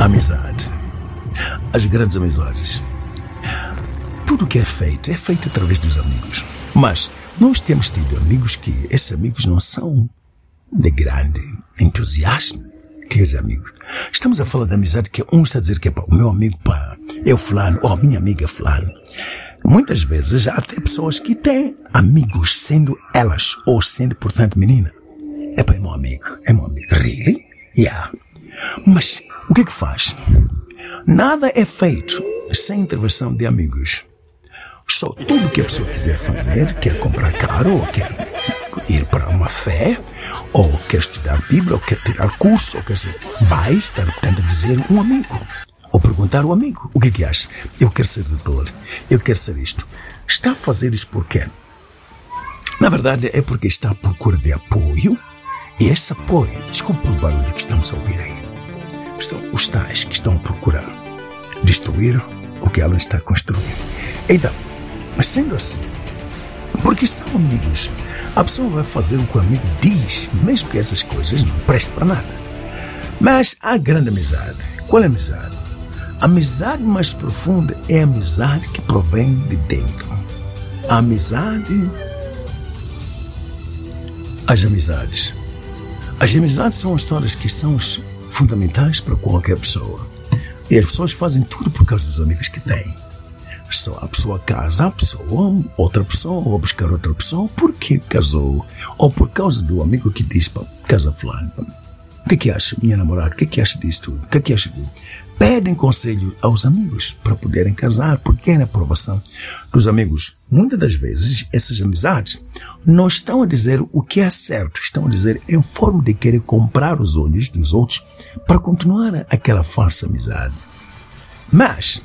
Amizades. As grandes amizades. Tudo que é feito é feito através dos amigos. Mas nós temos tido amigos que esses amigos não são de grande entusiasmo. Que é amigo? Estamos a falar de amizade que um está a dizer que é para o meu amigo, pá, é o fulano, ou a minha amiga fulano. Muitas vezes há até pessoas que têm amigos sendo elas, ou sendo, portanto, menina. É para é meu amigo, é meu amigo. Really? Yeah. Mas o que é que faz? Nada é feito sem intervenção de amigos. Só tudo que a pessoa quiser fazer, quer comprar caro, ou quer ir para uma fé, ou quer estudar Bíblia, ou quer tirar curso, ou quer dizer, vai estar, a dizer um amigo. Ou perguntar ao amigo, o que é que acha? Eu quero ser doutor, eu quero ser isto. Está a fazer isso por quê? Na verdade, é porque está à procura de apoio, e esse apoio, desculpe o barulho que estamos a ouvir aí, são os tais que estão a procurar destruir o que ela está a construir. Então, sendo assim, porque são amigos, a pessoa vai fazer o que o amigo diz, mesmo que essas coisas não prestem para nada. Mas há grande amizade. Qual é a amizade? A amizade mais profunda é a amizade que provém de dentro. A amizade. As amizades. As amizades são histórias que são fundamentais para qualquer pessoa. E as pessoas fazem tudo por causa dos amigos que têm. Só a pessoa casa a pessoa, outra pessoa, ou buscar outra pessoa, porque casou. Ou por causa do amigo que diz para casa fulano. O que é que acha, minha namorada? O que é que acha disso tudo? O que é que acha disso? Pedem conselho aos amigos para poderem casar, porque é na aprovação dos amigos. Muitas das vezes, essas amizades não estão a dizer o que é certo, estão a dizer em forma de querer comprar os olhos dos outros para continuar aquela falsa amizade. Mas,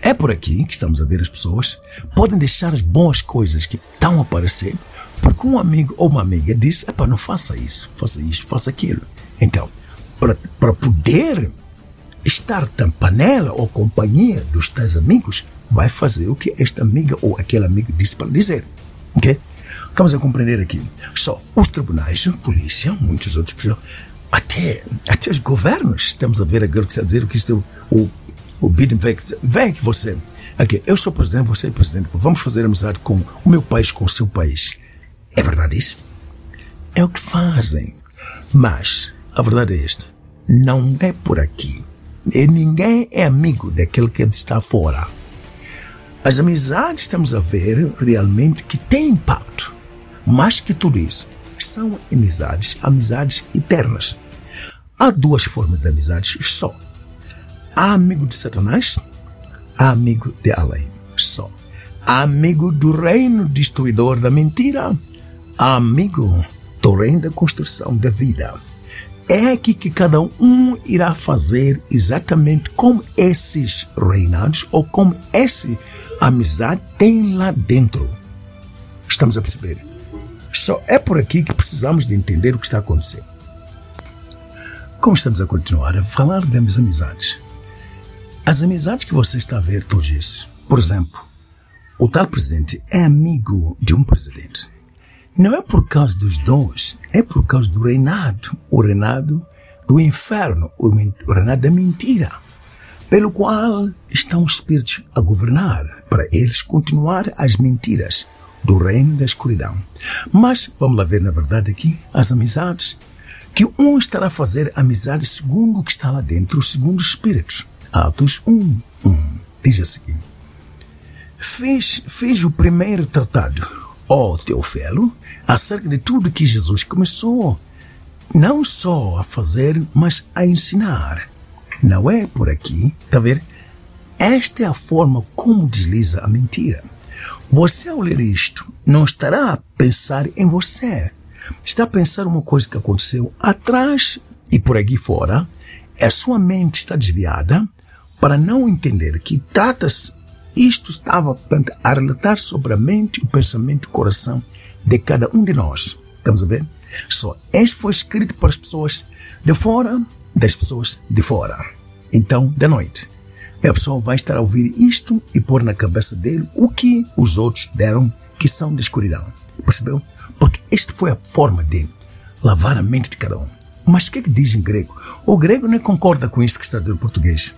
é por aqui que estamos a ver as pessoas podem deixar as boas coisas que estão a aparecer porque um amigo ou uma amiga disse, não faça isso, faça isto, faça aquilo. Então, para, para poder estar na panela ou companhia dos tais amigos, vai fazer o que esta amiga ou aquele amigo disse para dizer. Ok? Estamos a compreender aqui. Só os tribunais, a polícia, muitos outros até, até os governos, estamos a ver agora que está a dizer que isto, o, o Biden vem, vem que você, aqui, eu sou presidente, você é presidente, vamos fazer amizade com o meu país, com o seu país. É verdade isso? É o que fazem. Mas, a verdade é esta, não é por aqui. E ninguém é amigo daquele que está fora. As amizades estamos a ver realmente que têm impacto. Mais que tudo isso, são amizades, amizades eternas. Há duas formas de amizades só. Há amigo de Satanás, há amigo de Além, só. Há amigo do reino destruidor da mentira, há amigo do reino da construção da vida. É aqui que cada um irá fazer exatamente como esses reinados ou como essa amizade tem lá dentro. Estamos a perceber? Só é por aqui que precisamos de entender o que está acontecendo. Como estamos a continuar a falar das amizades? As amizades que você está a ver todos isso. Por exemplo, o tal presidente é amigo de um presidente. Não é por causa dos dons, é por causa do reinado. O reinado do inferno, o reinado da mentira. pelo qual estão os espíritos a governar, para eles continuar as mentiras do reino da escuridão. Mas vamos lá ver, na verdade, aqui as amizades. Que um estará a fazer amizade segundo o que está lá dentro, segundo os espíritos. Atos 1, 1. Diz assim: Fez, fez o primeiro tratado, ó Teofelo, acerca de tudo que Jesus começou não só a fazer, mas a ensinar. Não é por aqui, tá ver? Esta é a forma como desliza a mentira. Você, ao ler isto, não estará a pensar em você. Está a pensar uma coisa que aconteceu atrás e por aqui fora. A sua mente está desviada para não entender que trata-se, isto estava portanto, a relatar sobre a mente, o pensamento e o coração de cada um de nós. Estamos a ver? Só este foi escrito para as pessoas de fora das pessoas de fora. Então, de noite, a pessoa vai estar a ouvir isto e pôr na cabeça dele o que os outros deram que são de escuridão. Percebeu? Porque esta foi a forma de lavar a mente de cada um. Mas o que é que diz em grego? O grego não concorda com isto que está a dizer em português.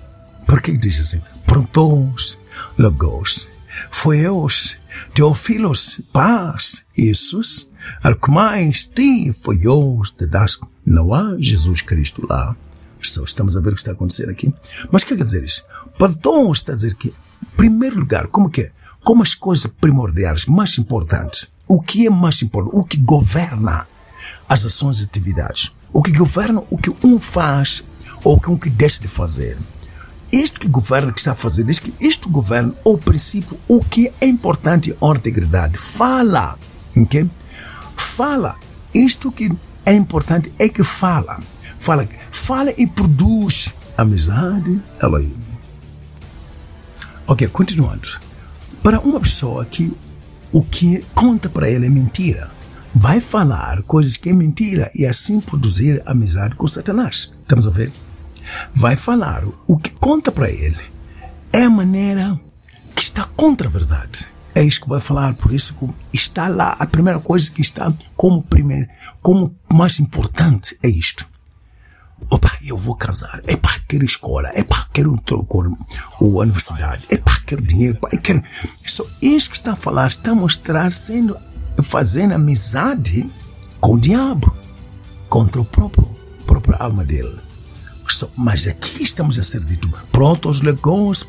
Por que diz assim? Prontos, logos, foeos, teofilos, paz, Jesus, arcumais, ti, foios, te das. Não há Jesus Cristo lá. Só estamos a ver o que está a acontecer aqui. Mas o que quer dizer isso? Perdão está a dizer que, em primeiro lugar, como que é? Como as coisas primordiais, mais importantes. O que é mais importante? O que governa as ações e atividades. O que governa o que um faz ou o que um que deixa de fazer. Isto que governa, que está diz que isto governa o princípio, o que é importante a integridade. Fala. Okay? Fala. Isto que é importante é que fala. Fala, fala e produz amizade. Aí. Ok, continuando. Para uma pessoa que o que conta para ela é mentira, vai falar coisas que é mentira e assim produzir amizade com Satanás. Estamos a ver? Vai falar o que conta para ele é a maneira que está contra a verdade. É isso que vai falar, por isso está lá a primeira coisa que está como primeiro, como mais importante é isto. Opa, eu vou casar. Epá, quero escola. Epá, quero trocar a universidade. Epá, quero dinheiro. Epá, quero... Só isso que está a falar está a mostrar sendo, fazendo amizade com o diabo. Contra o próprio, própria alma dele. Só, mas aqui estamos a ser dito. Pronto, os legões.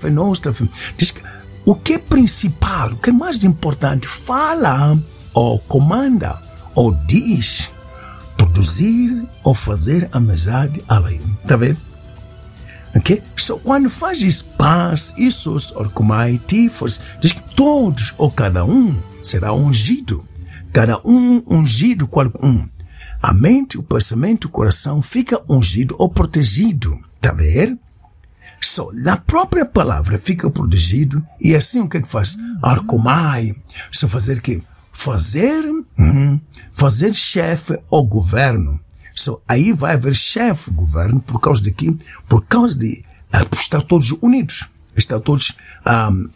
Diz que o que é principal, o que é mais importante, fala ou comanda ou diz produzir ou fazer amizade além. Está vendo? Ok? So, quando fazes paz, isso, orcumai, tifos, diz que todos ou cada um será ungido. Cada um ungido, qual um. A mente, o pensamento, o coração fica ungido ou protegido. Está vendo? Só so, na própria palavra fica protegido e assim o que é que faz? Arcumai. Só fazer o quê? fazer, hum, fazer chefe ao governo. So, aí vai haver chefe governo por causa de quê? Por causa de uh, estar todos unidos, estar todos um,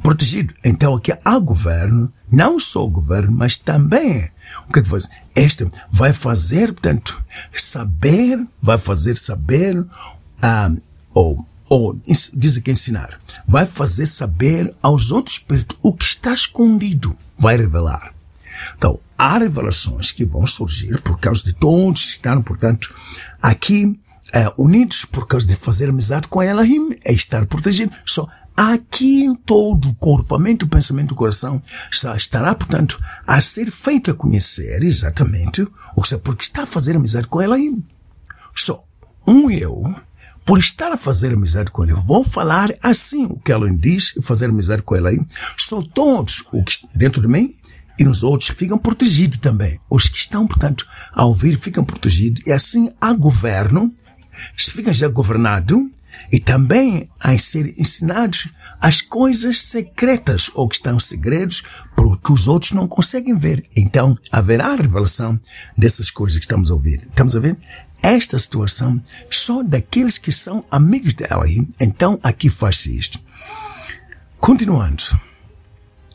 protegidos. Então aqui há governo, não só governo, mas também o que é que faz? Este vai fazer, portanto, saber, vai fazer saber, um, ou, ou diz aqui ensinar, vai fazer saber aos outros espíritos o que está escondido vai revelar. Então, há revelações que vão surgir por causa de todos que estão, portanto, aqui é, unidos por causa de fazer amizade com Elohim, é estar protegido. Só aqui todo o corpo, a mente, o pensamento, o coração estará, portanto, a ser feito a conhecer exatamente, ou seja, porque está a fazer amizade com Elohim. Só um eu, por estar a fazer amizade com ele, vou falar assim o que ela diz e fazer amizade com ela aí. São todos os dentro de mim e nos outros ficam protegidos também. Os que estão, portanto, a ouvir ficam protegidos e assim há governo, ficam já governados e também a ser ensinados as coisas secretas ou que estão segredos porque os outros não conseguem ver. Então haverá revelação dessas coisas que estamos a ouvir. Estamos a ver? esta situação só daqueles que são amigos de Elohim. Então aqui faz-se isto. Continuando,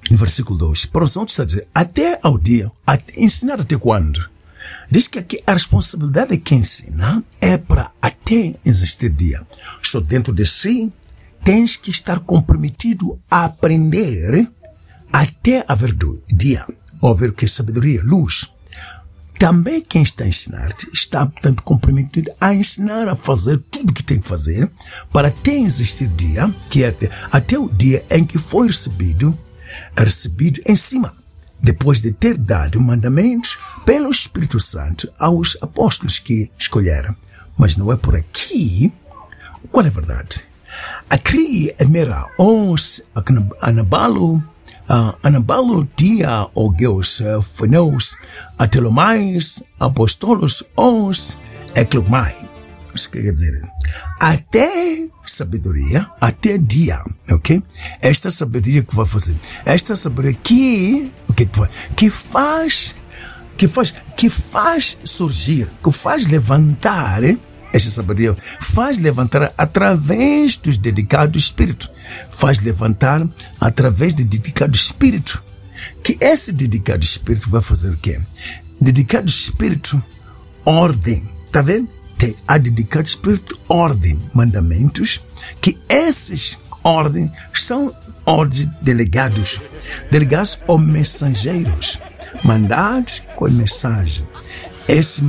no versículo 2, para os outros está a dizer, até ao dia, ensinar até quando? Diz que aqui a responsabilidade de quem ensina é para até existir dia. Só dentro de si tens que estar comprometido a aprender até haver dia, ou haver que? Sabedoria, luz. Também quem está a ensinar-te está, portanto, comprometido a ensinar a fazer tudo o que tem que fazer para até existir dia, que é até, até o dia em que foi recebido, recebido em cima, depois de ter dado mandamentos pelo Espírito Santo aos apóstolos que escolheram. Mas não é por aqui. Qual é a verdade? A cria é mera os anabalo anabalo dia ogeus uh, phenos atelomais apostolos os eclogmai. Isso quer dizer, até sabedoria, até dia, ok? Esta sabedoria que vai fazer, esta sabedoria que, okay, que faz, que faz, que faz surgir, que faz levantar, esta sabedoria faz levantar através dos dedicados espírito. Faz levantar através do dedicado espírito. Que esse dedicado espírito vai fazer o quê? Dedicado espírito, ordem. Tá vendo? Tem a dedicado espírito, ordem, mandamentos. Que esses ordens são ordens delegados. Delegados ou mensageiros. Mandados com mensagem. Esses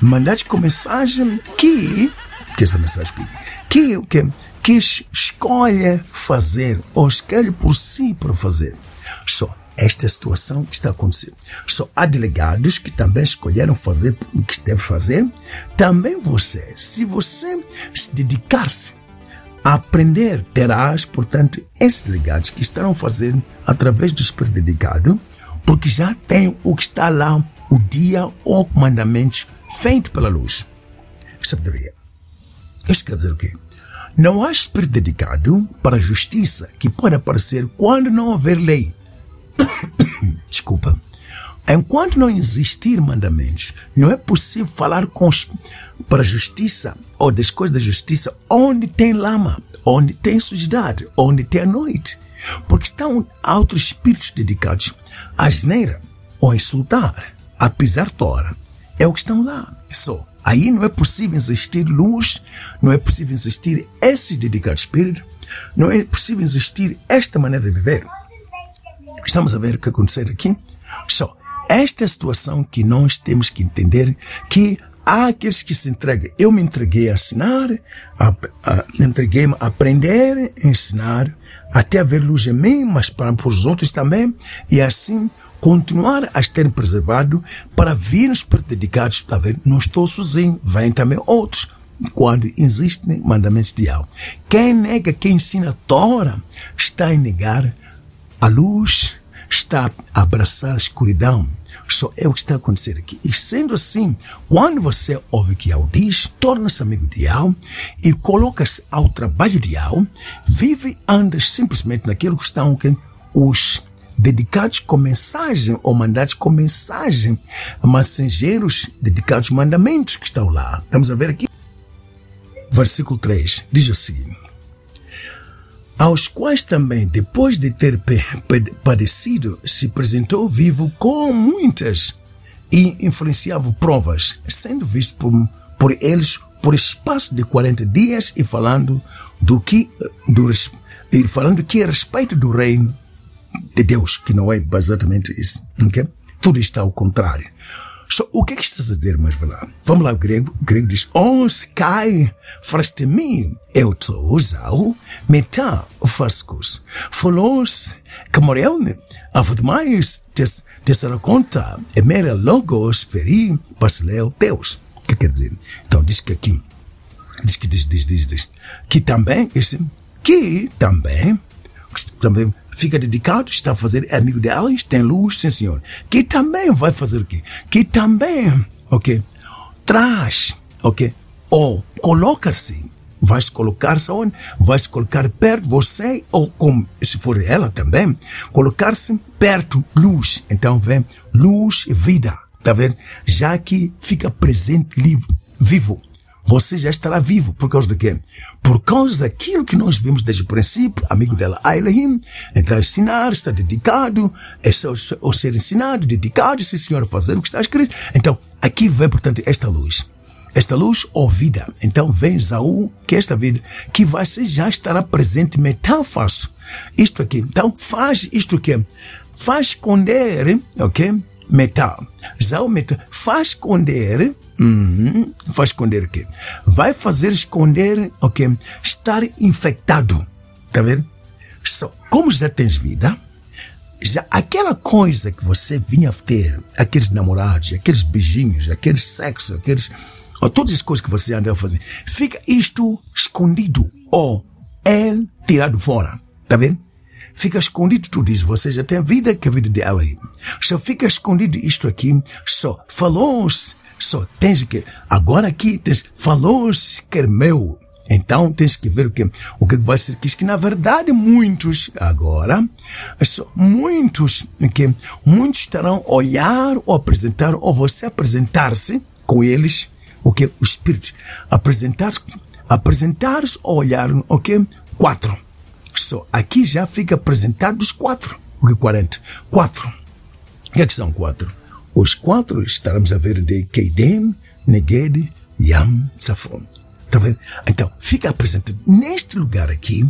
mandados com mensagem que, que essa mensagem que, que, que escolhe fazer ou escolhe por si para fazer. Esta situação que está acontecendo. Só há delegados que também escolheram fazer o que deve fazer. Também você, se você se dedicar-se a aprender, terás, portanto, esses delegados que estarão fazendo através do Espírito dedicado, porque já tem o que está lá, o dia ou mandamentos feito pela luz. Sabedoria. Isto quer dizer o quê? Não há espírito dedicado para a justiça que pode aparecer quando não houver lei. Desculpa. Enquanto não existir mandamentos, não é possível falar com para a justiça ou das coisas da justiça onde tem lama, onde tem sujidade, onde tem a noite. Porque estão outros espíritos dedicados a asneira ou a insultar, a pisar tora, é o que estão lá. Só. Aí não é possível existir luz, não é possível existir esse dedicado espírito, não é possível existir esta maneira de viver. Estamos a ver o que aconteceu aqui? Só. Esta é situação que nós temos que entender que há aqueles que se entregam. Eu me entreguei a ensinar, entreguei-me a aprender, a ensinar, até haver luz em mim, mas para, para os outros também, e assim continuar a estar preservado para virmos para dedicados, está vendo? Não estou sozinho, vêm também outros. Quando existem mandamentos de algo. Quem nega, quem ensina Tora, está a negar a luz, está a abraçar a escuridão. Só é o que está a acontecer aqui. E sendo assim, quando você ouve que Yao diz, torna-se amigo de Yao e coloca-se ao trabalho de Yao, vive, anda simplesmente naquilo que estão os dedicados com mensagem ou mandados com mensagem, mensageiros dedicados mandamentos que estão lá. Vamos a ver aqui. Versículo 3 diz assim: Aos quais também, depois de ter padecido, se apresentou vivo com muitas e influenciava provas, sendo visto por, por eles por espaço de 40 dias e falando do que do, e falando que a respeito do reino de Deus, que não é exatamente isso. Okay? Tudo está ao contrário. So, o que é que estás a dizer, mas lá? Vamos lá, o grego. O grego diz, Os kai frastemi eu to usau meta fascos. Folos camorelne avudmais tes conta emera logos feri basileu Deus. O que quer dizer? Então diz que aqui, diz que diz, diz, diz, diz, que também, que também, também fica dedicado, está a fazer, é amigo delas, tem luz, sim senhor. Que também vai fazer o quê? Que também, ok, traz, ok, ou coloca-se, vai se colocar-se onde? Vai se colocar perto de você, ou como, se for ela também, colocar-se perto, luz. Então vem luz e vida, tá vendo? Já que fica presente, livre, vivo. Você já estará vivo por causa de quê? por causa daquilo que nós vimos desde o princípio, amigo dela, Elohim, então ensinar, está dedicado, é só, ou ser ensinado, dedicado, sim senhor, a fazer o que está escrito. Então, aqui vem, portanto, esta luz. Esta luz ou vida. Então vem Zaú, que é esta vida, que ser, já estará presente metáforas. Isto aqui. Então faz isto aqui. Faz esconder, ok? Metal. Zaú metal. Faz esconder Uhum. Esconder o quê? Vai fazer esconder o quê? Estar infectado. Tá vendo? So, como já tens vida, já aquela coisa que você vinha ter, aqueles namorados, aqueles beijinhos, aquele sexo, aqueles. Ou todas as coisas que você anda a fazer, fica isto escondido ou é tirado fora. Tá vendo? Fica escondido tudo isso. Você já tem a vida que é a vida de Elohim. Só fica escondido isto aqui. Só falou-se só tens que, agora aqui tens, falou-se que é meu. Então tens que ver o que, o que vai ser que, na verdade muitos agora, muitos, que muitos terão olhar ou apresentar, ou você apresentar-se com eles, o que o Espírito, apresentar-se, apresentar-se ou olhar, o que quatro. Só aqui já fica apresentado os quatro, o que quarenta, quatro. O que, é que são quatro? Os quatro estaremos a ver de Keidem, Neged, Yam, Safon. Tá vendo? Então, fica apresentado. Neste lugar aqui,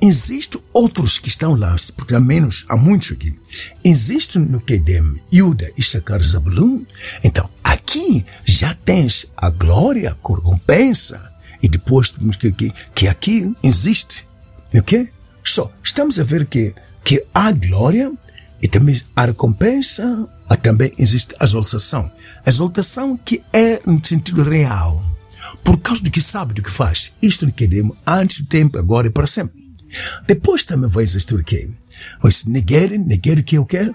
existem outros que estão lá, porque há menos, há muitos aqui. Existe no Kedem, Yuda, Issachar, Zabulun. Então, aqui já tens a glória, a recompensa. E depois temos que, que, que aqui existe. Ok? Só, estamos a ver que, que há glória e também a recompensa, também existe a exaltação. A exaltação que é no sentido real, por causa do que sabe do que faz. Isto que queremos antes do tempo, agora e para sempre. Depois também vai existir o quê? Negar, negar o que eu quero.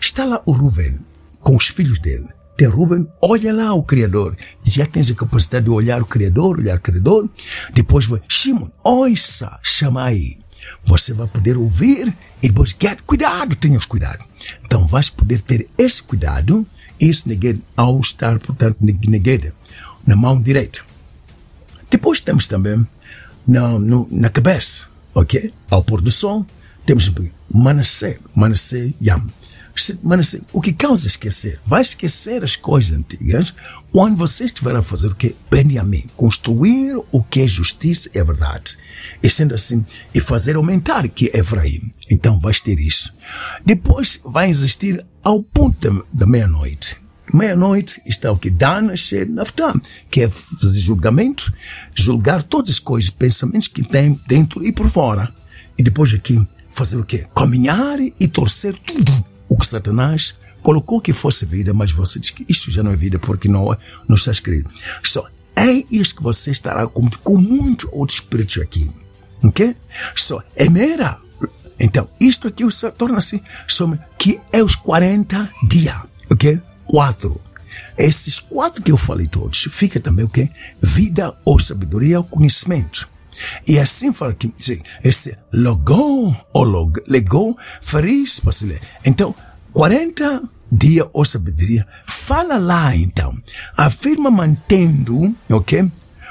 Está lá o Ruben, com os filhos dele. Tem Ruben, olha lá o Criador. Já tens a capacidade de olhar o Criador, olhar o Criador. Depois vai, Shimon, ouça, chama aí. Você vai poder ouvir e depois, get, cuidado, tenhas cuidado. Então vais poder ter esse cuidado, esse neged, ao estar, portanto, neged, na mão direita. Depois temos também na, no, na cabeça, ok? Ao pôr do sol, temos Manasseh, Manasseh Yam. Manasseh, o que causa esquecer? Vai esquecer as coisas antigas quando você estiver a fazer o que? Benjamim, construir o que é justiça e é verdade. E sendo assim, e fazer aumentar que é Efraim. Então vais ter isso. Depois vai existir ao ponto da meia-noite. Meia-noite está o que? Dan, Sher, Naftam, que é fazer julgamento, julgar todas as coisas, pensamentos que tem dentro e por fora. E depois aqui, fazer o quê? Caminhar e torcer tudo o que Satanás colocou que fosse vida, mas você diz que isto já não é vida porque não, não está escrito. Só é isso que você estará com, com muitos outros espíritos aqui. Ok? Só é mera. Então, isto aqui torna-se que é os 40 dias. Ok? Quatro. Esses quatro que eu falei todos, fica também o okay? Vida ou sabedoria ou conhecimento. E assim fala que esse logo ou log, lego, faris, Então, 40 dias ou sabedoria. Fala lá então. Afirma mantendo, ok?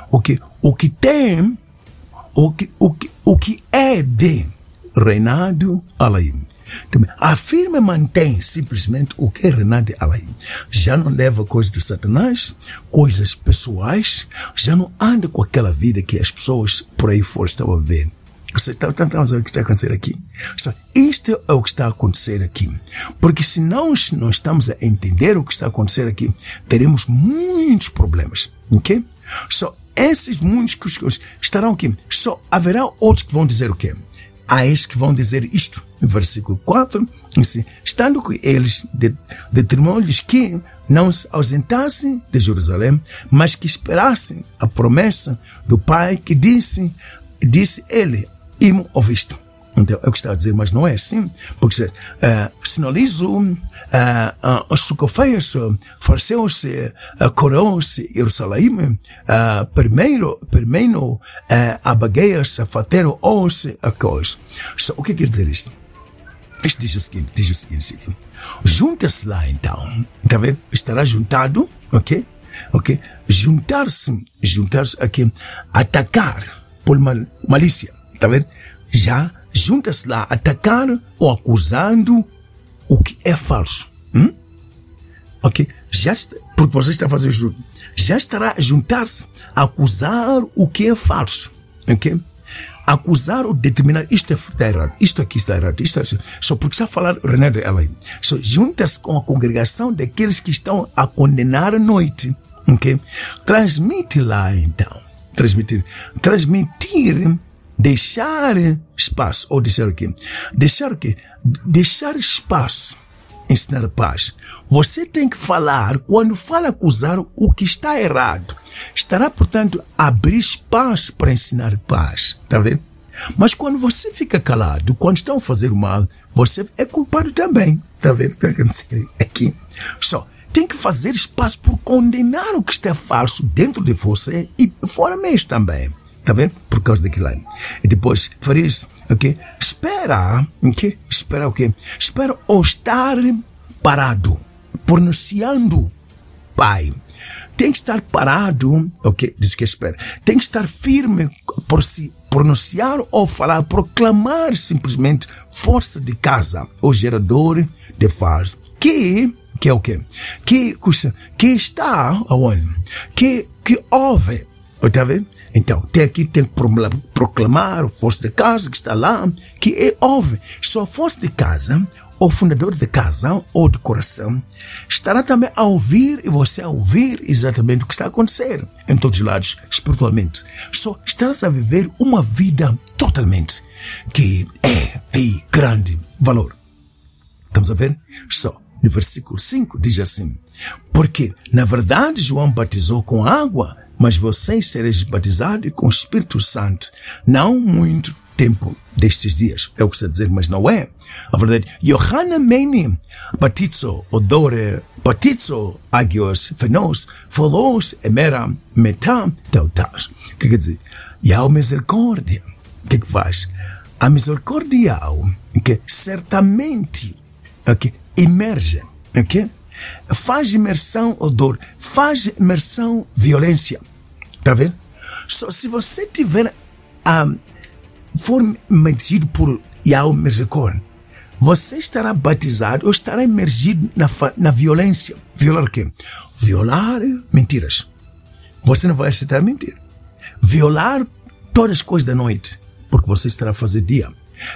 O que, o que tem o que, o que, o que é de reinado Alaim. Afirma e mantém simplesmente o que é reinado Alaim. Já não leva coisas de Satanás, coisas pessoais, já não anda com aquela vida que as pessoas por aí fora estão a ver. Você está, está, está, o que está acontecendo aqui? Isto é o que está a acontecer aqui. Porque se nós não estamos a entender o que está a acontecer aqui, teremos muitos problemas. Ok? Só esses muitos coisas estarão aqui. Só haverá outros que vão dizer o quê? Há esses que vão dizer isto. Versículo 4, assim, estando com eles, determinou-lhes que não se ausentassem de Jerusalém, mas que esperassem a promessa do Pai que disse, disse ele, imo ouvisto. Então, é o que está a dizer, mas não é assim, porque uh, sinalizo uh, uh, os sucofeios, fariseus, uh, coroas, Jerusalém, uh, primeiro, primeiro, uh, abagueias, fateiro, os, a. So, o que quer dizer isto? Isto diz o seguinte, diz o seguinte. Junta-se lá então, tá vendo? Estará juntado, ok? Ok? Juntar-se, juntar-se aqui, atacar, por mal, malícia, tá vendo? Já junta-se lá atacar ou acusando o que é falso. Hum? Ok? Já está, porque você está fazendo isso. Já estará a juntar-se acusar o que é falso. Ok? Acusar ou determinar isto está errado, isto aqui está errado, isto é assim. Só porque está a falar René de Ellen. Só junta-se com a congregação daqueles que estão a condenar a noite. Ok? Transmite lá então. Transmitir. Transmitir deixar espaço, ou deixar o quê? Deixar o quê? Deixar espaço, ensinar paz. Você tem que falar, quando fala acusar o que está errado, estará, portanto, abrir espaço para ensinar paz. Está vendo? Mas quando você fica calado, quando estão a fazer mal, você é culpado também. Está vendo o que aconteceu aqui? Só tem que fazer espaço por condenar o que está falso dentro de você e fora mesmo também. Tá vendo? Por causa daquilo aí. E depois, faria isso, ok? Espera, ok? Espera o quê? Espera ou estar parado, pronunciando Pai. Tem que estar parado, ok? Diz que espera. Tem que estar firme por se pronunciar ou falar, proclamar simplesmente força de casa, o gerador de faz. Que, que é o quê? Que, que está aonde? Que, que ouve, tá vendo? Então, tem aqui, tem que proclamar o força de casa que está lá, que é óbvio. Só a força de casa, o fundador de casa ou de coração, estará também a ouvir e você a ouvir exatamente o que está acontecendo em todos os lados, espiritualmente. Só estarás a viver uma vida totalmente que é de grande valor. Estamos a ver? Só no versículo 5 diz assim: Porque, na verdade, João batizou com água mas vocês sereis batizados com o Espírito Santo, não muito tempo destes dias. É o que está a dizer, mas não é. A verdade, Johanna Meni batizo odore batizo agios fenos folos emera metá tautas. O que quer dizer? E há misericórdia. O que, que faz? A misericórdia que certamente okay, emerge. Okay? Faz imersão odor, faz imersão violência. Tá vendo? Só se você tiver um, for medido por Yahweh Misericórdia, você estará batizado ou estará imergido na, na violência. Violar o quê? Violar mentiras. Você não vai aceitar mentira. Violar todas as coisas da noite, porque você estará a fazer dia.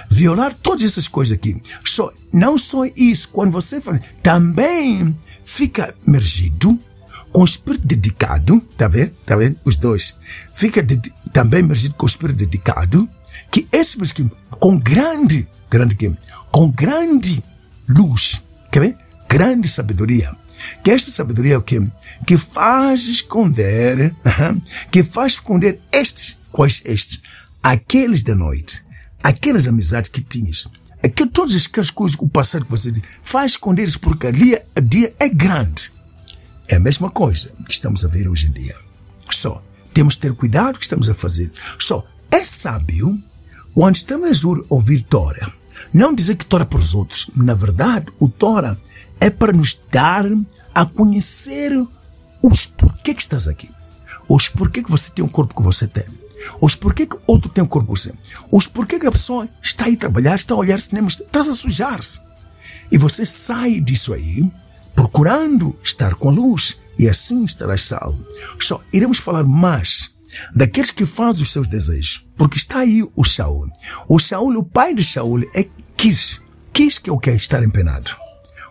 Violar todas essas coisas aqui. Só, não só isso, quando você faz, também fica imergido com o espírito dedicado, tá vendo? Tá vendo? Os dois. Fica também mergido com o espírito dedicado, que esse que com grande, grande que com grande luz, quer ver? Grande sabedoria. Que esta sabedoria é o que? Que faz esconder, que faz esconder estes, quais estes? Aqueles da noite, aquelas amizades que tinhas, aquelas, todas aquelas coisas, o passado que você faz esconder isso porque ali a dia é grande. É a mesma coisa que estamos a ver hoje em dia. Só temos que ter cuidado com o que estamos a fazer. Só é sábio quando estamos a ouvir Tora. Não dizer que Tora para os outros. Na verdade, o Tora é para nos dar a conhecer os porquê que estás aqui. Os porquê que você tem o corpo que você tem. Os porquê que outro tem o corpo que você tem. Os porquê que a pessoa está aí a trabalhar, está a olhar cinema, está a sujar-se. E você sai disso aí procurando estar com a luz e assim estarás salvo. Só iremos falar mais daqueles que fazem os seus desejos, porque está aí o Saul. O Saul, o pai de Saul, é quis, quis que eu quero estar empenado.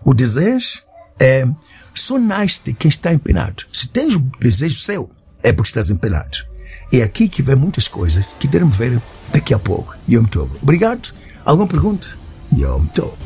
O desejo é só nasce quem está empenado. Se tens o desejo seu, é porque estás empenado. É aqui que vem muitas coisas que devemos ver daqui a pouco. Yom Tov. Obrigado. Alguma pergunta? Yom Tov.